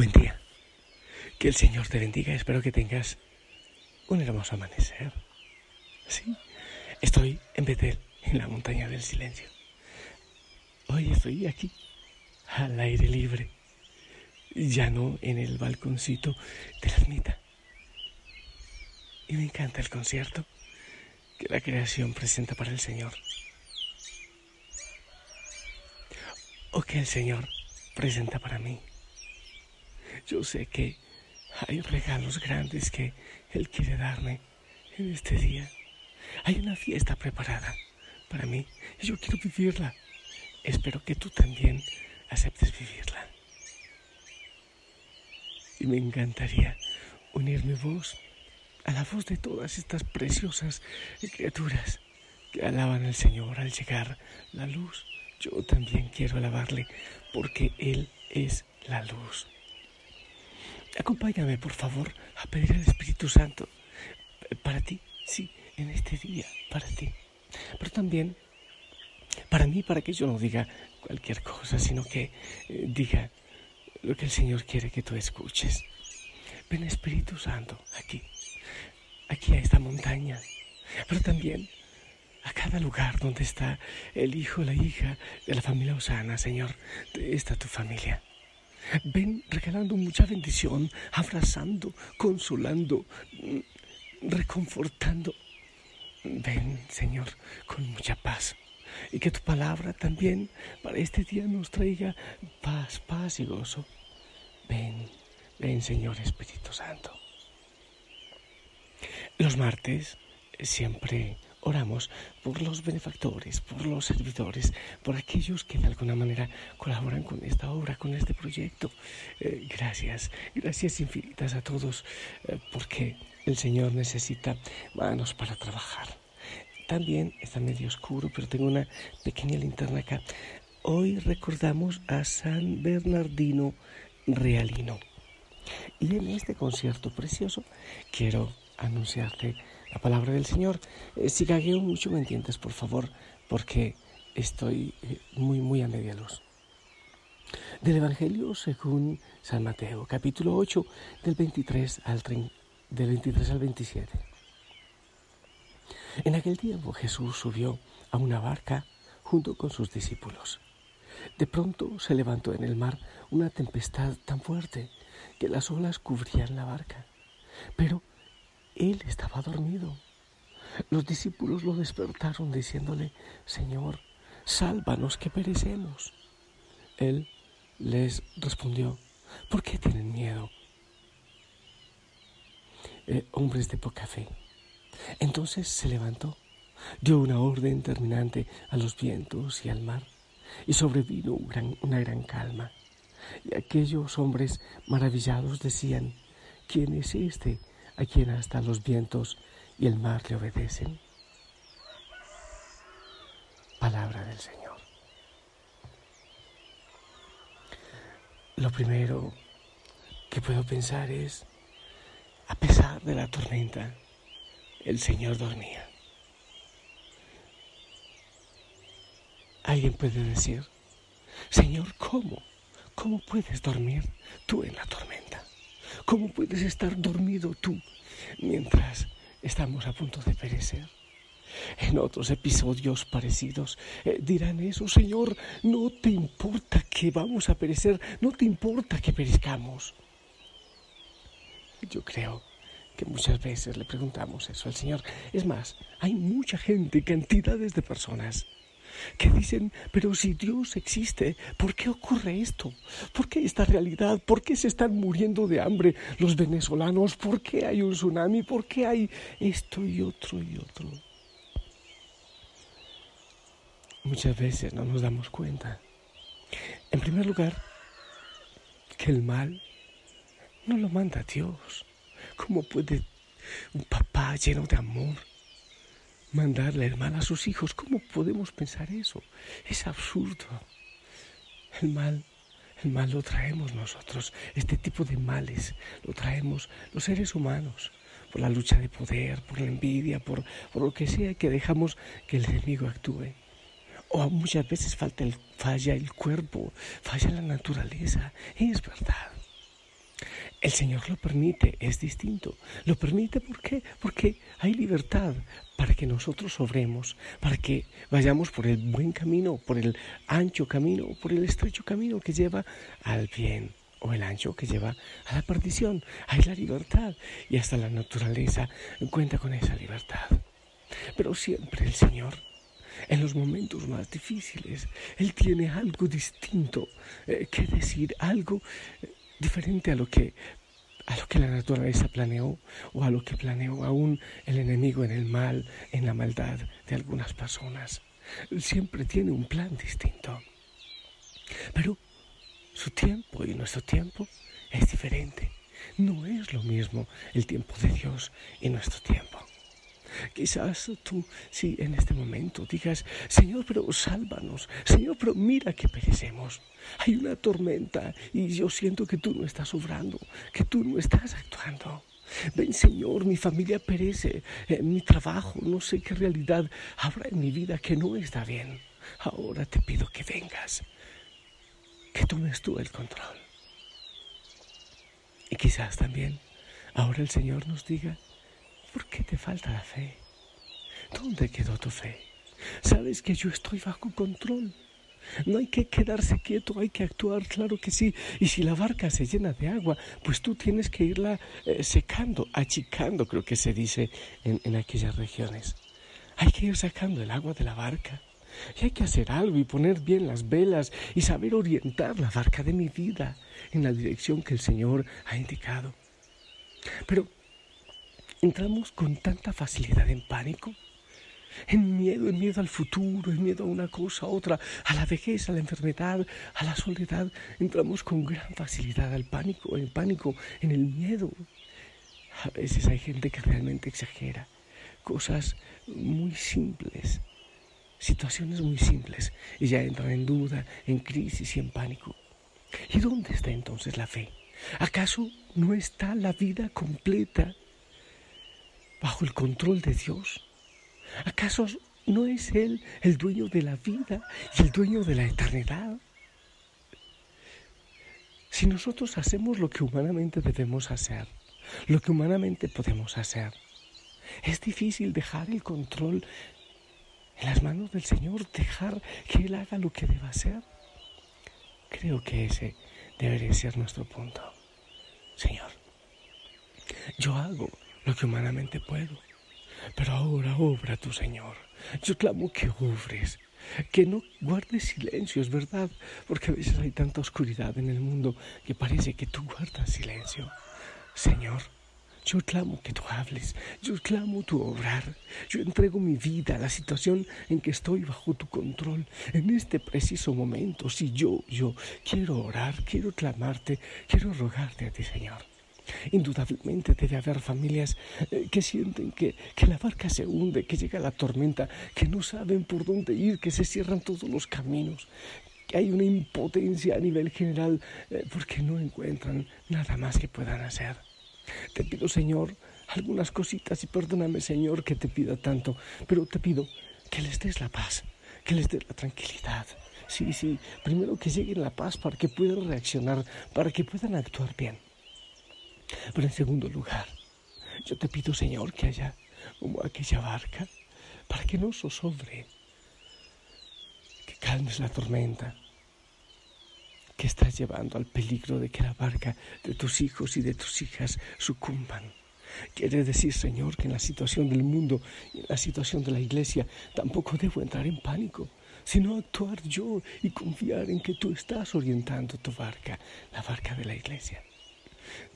Buen día. Que el Señor te bendiga. Espero que tengas un hermoso amanecer. Sí, estoy en Betel, en la montaña del silencio. Hoy estoy aquí, al aire libre, ya no en el balconcito de la ermita. Y me encanta el concierto que la creación presenta para el Señor. O que el Señor presenta para mí. Yo sé que hay regalos grandes que Él quiere darme en este día. Hay una fiesta preparada para mí y yo quiero vivirla. Espero que tú también aceptes vivirla. Y me encantaría unir mi voz a la voz de todas estas preciosas criaturas que alaban al Señor al llegar la luz. Yo también quiero alabarle porque Él es la luz. Acompáñame, por favor, a pedir al Espíritu Santo para ti, sí, en este día, para ti. Pero también para mí, para que yo no diga cualquier cosa, sino que eh, diga lo que el Señor quiere que tú escuches. Ven Espíritu Santo aquí, aquí a esta montaña, pero también a cada lugar donde está el hijo, la hija de la familia Osana, Señor, de esta tu familia. Ven regalando mucha bendición, abrazando, consolando, reconfortando. Ven, Señor, con mucha paz. Y que tu palabra también para este día nos traiga paz, paz y gozo. Ven, ven, Señor Espíritu Santo. Los martes siempre Oramos por los benefactores, por los servidores, por aquellos que de alguna manera colaboran con esta obra, con este proyecto. Eh, gracias, gracias infinitas a todos, eh, porque el Señor necesita manos para trabajar. También está medio oscuro, pero tengo una pequeña linterna acá. Hoy recordamos a San Bernardino Realino. Y en este concierto precioso quiero anunciarte la palabra del Señor. Eh, si gagueo mucho, me entiendes, por favor, porque estoy eh, muy, muy a media luz. Del Evangelio según San Mateo, capítulo 8, del 23 al, del 23 al 27. En aquel tiempo Jesús subió a una barca junto con sus discípulos. De pronto se levantó en el mar una tempestad tan fuerte que las olas cubrían la barca. Pero él estaba dormido. Los discípulos lo despertaron diciéndole, Señor, sálvanos que perecemos. Él les respondió, ¿por qué tienen miedo? Eh, hombres de poca fe. Entonces se levantó, dio una orden terminante a los vientos y al mar, y sobrevino una gran calma. Y aquellos hombres maravillados decían, ¿quién es este a quien hasta los vientos y el mar le obedecen. Palabra del Señor. Lo primero que puedo pensar es, a pesar de la tormenta, el Señor dormía. Alguien puede decir, Señor, ¿cómo? ¿Cómo puedes dormir tú en la tormenta? ¿Cómo puedes estar dormido tú mientras estamos a punto de perecer? En otros episodios parecidos eh, dirán eso, Señor, no te importa que vamos a perecer, no te importa que perezcamos. Yo creo que muchas veces le preguntamos eso al Señor. Es más, hay mucha gente, cantidades de personas que dicen, pero si Dios existe, ¿por qué ocurre esto? ¿Por qué esta realidad? ¿Por qué se están muriendo de hambre los venezolanos? ¿Por qué hay un tsunami? ¿Por qué hay esto y otro y otro? Muchas veces no nos damos cuenta. En primer lugar, que el mal no lo manda Dios. ¿Cómo puede un papá lleno de amor mandarle el mal a sus hijos? ¿Cómo podemos pensar eso? Es absurdo. El mal, el mal lo traemos nosotros. Este tipo de males lo traemos los seres humanos por la lucha de poder, por la envidia, por, por lo que sea que dejamos que el enemigo actúe. O muchas veces falta el, falla el cuerpo, falla la naturaleza. Es verdad. El Señor lo permite, es distinto. Lo permite ¿por qué? Porque hay libertad para que nosotros obremos, para que vayamos por el buen camino, por el ancho camino, por el estrecho camino que lleva al bien o el ancho que lleva a la perdición. Hay la libertad y hasta la naturaleza cuenta con esa libertad. Pero siempre el Señor en los momentos más difíciles. Él tiene algo distinto eh, que decir, algo diferente a lo que a lo que la naturaleza planeó o a lo que planeó aún el enemigo en el mal, en la maldad de algunas personas. Siempre tiene un plan distinto. Pero su tiempo y nuestro tiempo es diferente. No es lo mismo el tiempo de Dios y nuestro tiempo. Quizás tú, sí, en este momento digas, Señor, pero sálvanos, Señor, pero mira que perecemos. Hay una tormenta y yo siento que tú no estás obrando, que tú no estás actuando. Ven, Señor, mi familia perece, eh, mi trabajo, no sé qué realidad habrá en mi vida que no está bien. Ahora te pido que vengas, que tomes tú el control. Y quizás también ahora el Señor nos diga, ¿Por qué te falta la fe? ¿Dónde quedó tu fe? Sabes que yo estoy bajo control. No hay que quedarse quieto, hay que actuar, claro que sí. Y si la barca se llena de agua, pues tú tienes que irla eh, secando, achicando, creo que se dice en, en aquellas regiones. Hay que ir sacando el agua de la barca. Y hay que hacer algo y poner bien las velas y saber orientar la barca de mi vida en la dirección que el Señor ha indicado. Pero entramos con tanta facilidad en pánico, en miedo, en miedo al futuro, en miedo a una cosa, a otra, a la vejez, a la enfermedad, a la soledad. Entramos con gran facilidad al pánico, en pánico, en el miedo. A veces hay gente que realmente exagera cosas muy simples, situaciones muy simples, y ya entran en duda, en crisis y en pánico. ¿Y dónde está entonces la fe? ¿Acaso no está la vida completa bajo el control de Dios? ¿Acaso no es Él el dueño de la vida y el dueño de la eternidad? Si nosotros hacemos lo que humanamente debemos hacer, lo que humanamente podemos hacer, es difícil dejar el control en las manos del Señor, dejar que Él haga lo que deba hacer. Creo que ese debería ser nuestro punto. Señor, yo hago lo que humanamente puedo. Pero ahora obra tu Señor. Yo clamo que obres, que no guardes silencio, es verdad, porque a veces hay tanta oscuridad en el mundo que parece que tú guardas silencio. Señor, yo clamo que tú hables, yo clamo tu obrar, yo entrego mi vida a la situación en que estoy bajo tu control. En este preciso momento, si yo, yo quiero orar, quiero clamarte, quiero rogarte a ti, Señor. Indudablemente debe haber familias eh, que sienten que, la barca se hunde, que llega la tormenta, que no saben por dónde ir, que se cierran todos los caminos, que hay una impotencia a nivel general eh, porque no encuentran nada más que puedan hacer. Te pido, Señor, algunas cositas y perdóname, Señor, que te pida tanto, pero te pido que les des la paz, que les des la tranquilidad. Sí, sí, primero que llegue la paz para que puedan reaccionar, para que puedan actuar bien. Pero en segundo lugar, yo te pido, Señor, que haya como aquella barca para que no zozobre, que calmes la tormenta que estás llevando al peligro de que la barca de tus hijos y de tus hijas sucumban. Quiere decir, Señor, que en la situación del mundo y en la situación de la iglesia tampoco debo entrar en pánico, sino actuar yo y confiar en que tú estás orientando tu barca, la barca de la iglesia.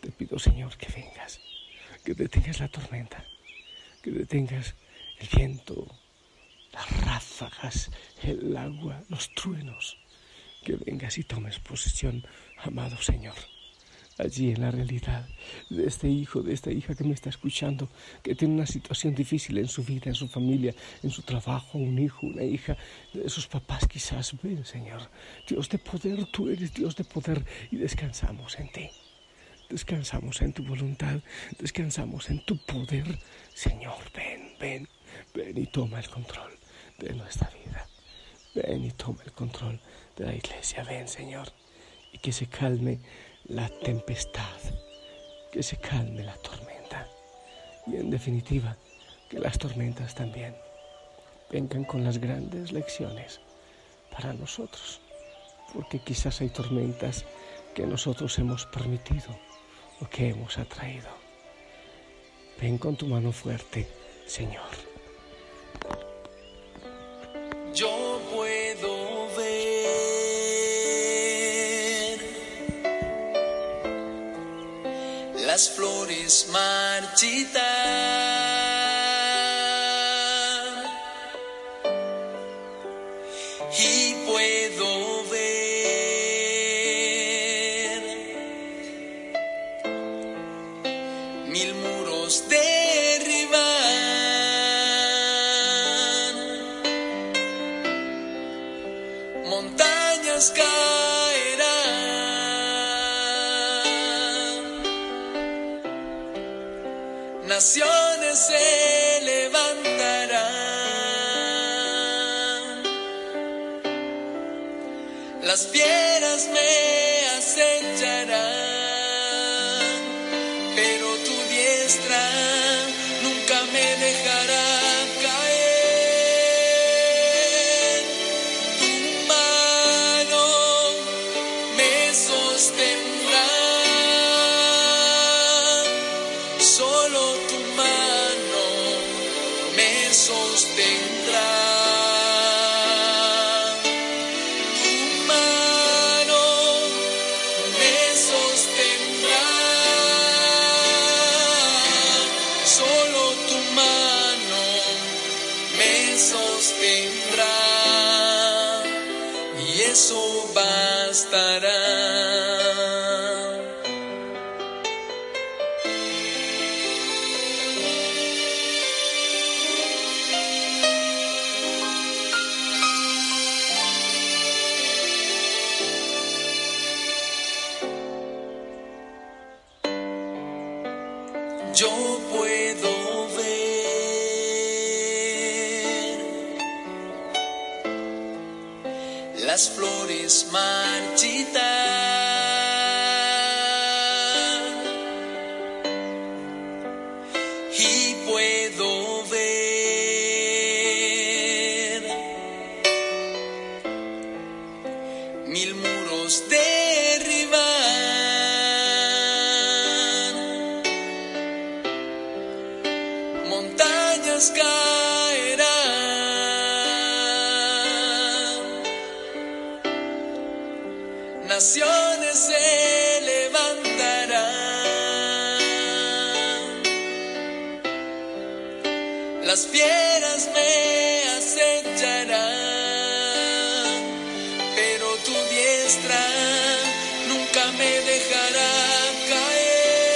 Te pido, Señor, que vengas, que detengas la tormenta, que detengas el viento, las ráfagas, el agua, los truenos, que vengas y tomes posesión, amado Señor allí en la realidad de este hijo, de esta hija que me está escuchando, que tiene una situación difícil en su vida, en su familia, en su trabajo, un hijo, una hija, de sus papás quizás. Ven, Señor, Dios de poder, tú eres Dios de poder y descansamos en ti. Descansamos en tu voluntad, descansamos en tu poder. Señor, ven, ven, ven y toma el control de nuestra vida. Ven y toma el control de la iglesia. Ven, Señor, y que se calme la tempestad, que se calme la tormenta y en definitiva que las tormentas también vengan con las grandes lecciones para nosotros, porque quizás hay tormentas que nosotros hemos permitido o que hemos atraído. Ven con tu mano fuerte, Señor. Yo puedo ver las flores marchitar y puedo me acecharán las flores marchitar naciones se levantarán, las fieras me acecharán, pero tu diestra nunca me dejará caer.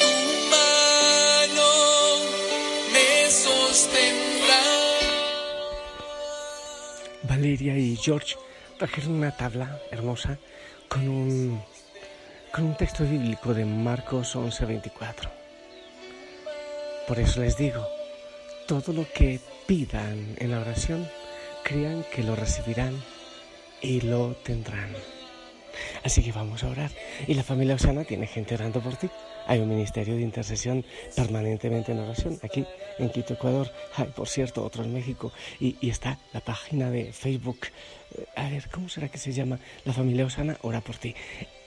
Tu mano me sostendrá. Valeria y George trajeron una tabla hermosa con un, con un texto bíblico de Marcos 11:24. Por eso les digo, todo lo que pidan en la oración, crean que lo recibirán y lo tendrán. Así que vamos a orar. Y la familia Osana tiene gente orando por ti. Hay un ministerio de intercesión permanentemente en oración aquí en Quito, Ecuador. Hay, por cierto, otro en México. Y, y está la página de Facebook. Eh, A ver, ¿cómo será que se llama? La familia Osana ora por ti.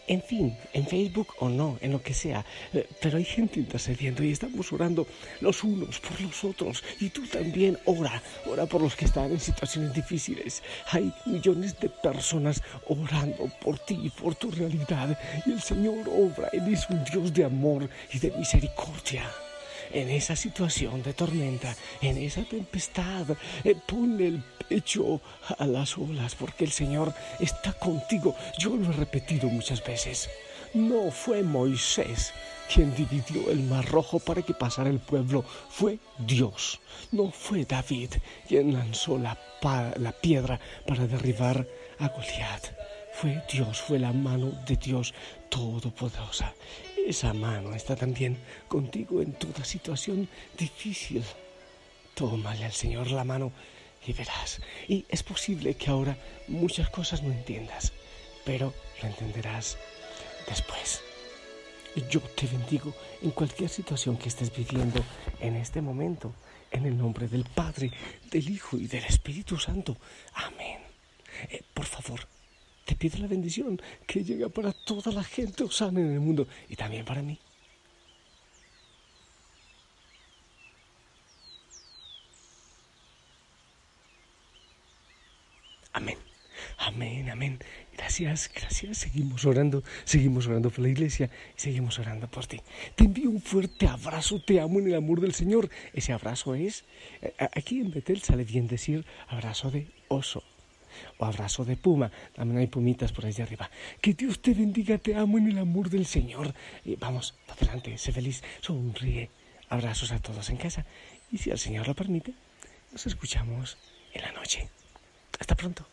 En fin, en Facebook o no, en lo que sea. Eh, Pero hay gente intercediendo y estamos orando los unos por los otros. Y tú también ora, ora por los que están en situaciones difíciles. Hay millones de personas orando por ti y por tu realidad. Y el Señor obra. Él es un Dios de amor y de misericordia en esa situación de tormenta, en esa tempestad, eh, ponle el pecho a las olas, porque el Señor está contigo. Yo lo he repetido muchas veces. No fue Moisés quien dividió el mar rojo para que pasara el pueblo, fue Dios. No fue David quien lanzó la, la piedra para derribar a Goliat. Fue Dios, fue la mano de Dios todopoderosa. Esa mano está también contigo en toda situación difícil. Tómale al Señor la mano y verás. Y es posible que ahora muchas cosas no entiendas, pero lo entenderás después. Yo te bendigo en cualquier situación que estés viviendo en este momento, en el nombre del Padre, del Hijo y del Espíritu Santo. Amén. Eh, por favor, te pido la bendición que llega para toda la gente osana en el mundo y también para mí. Amén. Amén, amén. Gracias, gracias. Seguimos orando, seguimos orando por la iglesia y seguimos orando por ti. Te envío un fuerte abrazo, te amo en el amor del Señor. Ese abrazo es, eh, aquí en Betel sale bien decir abrazo de oso o abrazo de puma. También hay pumitas por de arriba. Que Dios te bendiga, te amo en el amor del Señor. Y vamos, adelante, sé feliz, sonríe. Abrazos a todos en casa. Y si el Señor lo permite, nos escuchamos en la noche. Hasta pronto.